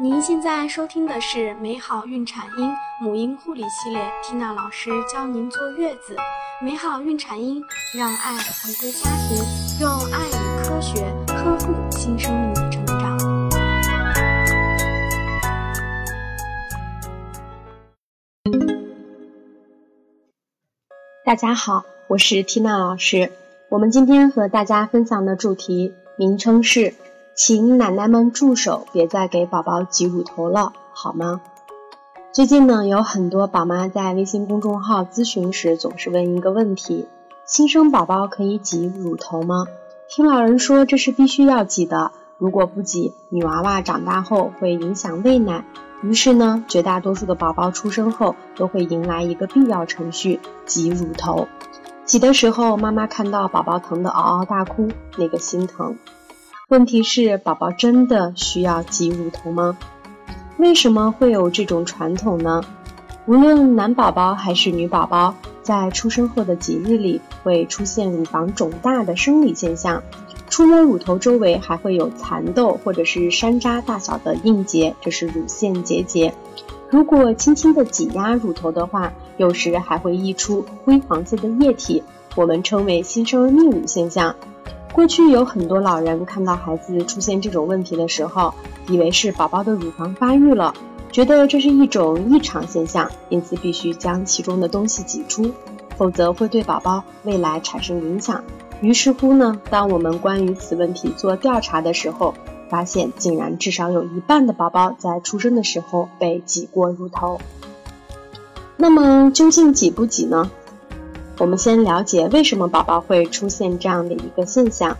您现在收听的是美好孕产婴母婴护理系列，Tina 老师教您坐月子。美好孕产婴，让爱回归家庭，用爱与科学呵护新生命的成长。大家好，我是 Tina 老师。我们今天和大家分享的主题名称是。请奶奶们住手，别再给宝宝挤乳头了，好吗？最近呢，有很多宝妈在微信公众号咨询时，总是问一个问题：新生宝宝可以挤乳头吗？听老人说这是必须要挤的，如果不挤，女娃娃长大后会影响喂奶。于是呢，绝大多数的宝宝出生后都会迎来一个必要程序——挤乳头。挤的时候，妈妈看到宝宝疼得嗷嗷大哭，那个心疼。问题是，宝宝真的需要挤乳头吗？为什么会有这种传统呢？无论男宝宝还是女宝宝，在出生后的几日里会出现乳房肿大的生理现象，触摸乳头周围还会有蚕豆或者是山楂大小的硬结，这是乳腺结节。如果轻轻的挤压乳头的话，有时还会溢出灰黄色的液体，我们称为新生儿泌乳现象。过去有很多老人看到孩子出现这种问题的时候，以为是宝宝的乳房发育了，觉得这是一种异常现象，因此必须将其中的东西挤出，否则会对宝宝未来产生影响。于是乎呢，当我们关于此问题做调查的时候，发现竟然至少有一半的宝宝在出生的时候被挤过乳头。那么究竟挤不挤呢？我们先了解为什么宝宝会出现这样的一个现象。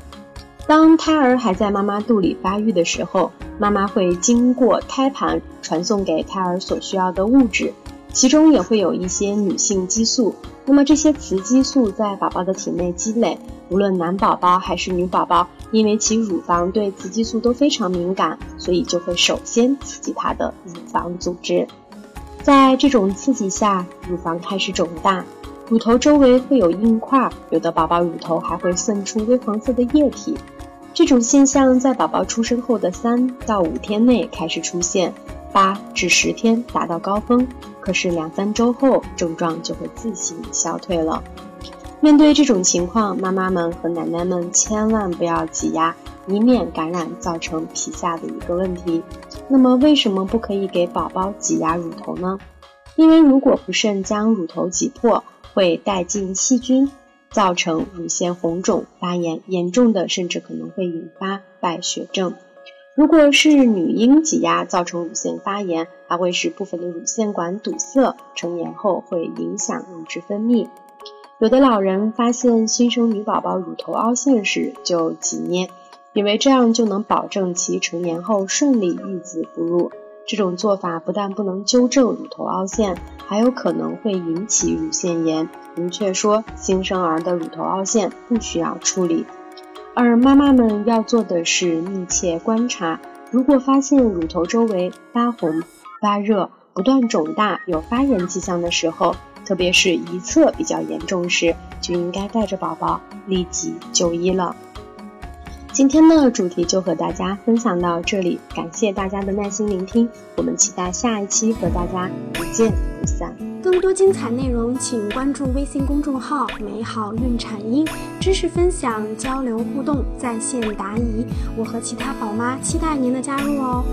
当胎儿还在妈妈肚里发育的时候，妈妈会经过胎盘传送给胎儿所需要的物质，其中也会有一些女性激素。那么这些雌激素在宝宝的体内积累，无论男宝宝还是女宝宝，因为其乳房对雌激素都非常敏感，所以就会首先刺激它的乳房组织。在这种刺激下，乳房开始肿大。乳头周围会有硬块，有的宝宝乳头还会渗出微黄色的液体。这种现象在宝宝出生后的三到五天内开始出现，八至十天达到高峰，可是两三周后症状就会自行消退了。面对这种情况，妈妈们和奶奶们千万不要挤压，以免感染造成皮下的一个问题。那么为什么不可以给宝宝挤压乳头呢？因为如果不慎将乳头挤破，会带进细菌，造成乳腺红肿发炎，严重的甚至可能会引发败血症。如果是女婴挤压造成乳腺发炎，还会使部分的乳腺管堵塞，成年后会影响乳汁分泌。有的老人发现新生女宝宝乳头凹陷时就挤捏，以为这样就能保证其成年后顺利育子哺乳。这种做法不但不能纠正乳头凹陷，还有可能会引起乳腺炎。明确说，新生儿的乳头凹陷不需要处理。而妈妈们要做的是密切观察，如果发现乳头周围发红、发热、不断肿大、有发炎迹象的时候，特别是一侧比较严重时，就应该带着宝宝立即就医了。今天的主题就和大家分享到这里，感谢大家的耐心聆听，我们期待下一期和大家不见不散。更多精彩内容，请关注微信公众号“美好孕产婴”，知识分享、交流互动、在线答疑，我和其他宝妈期待您的加入哦。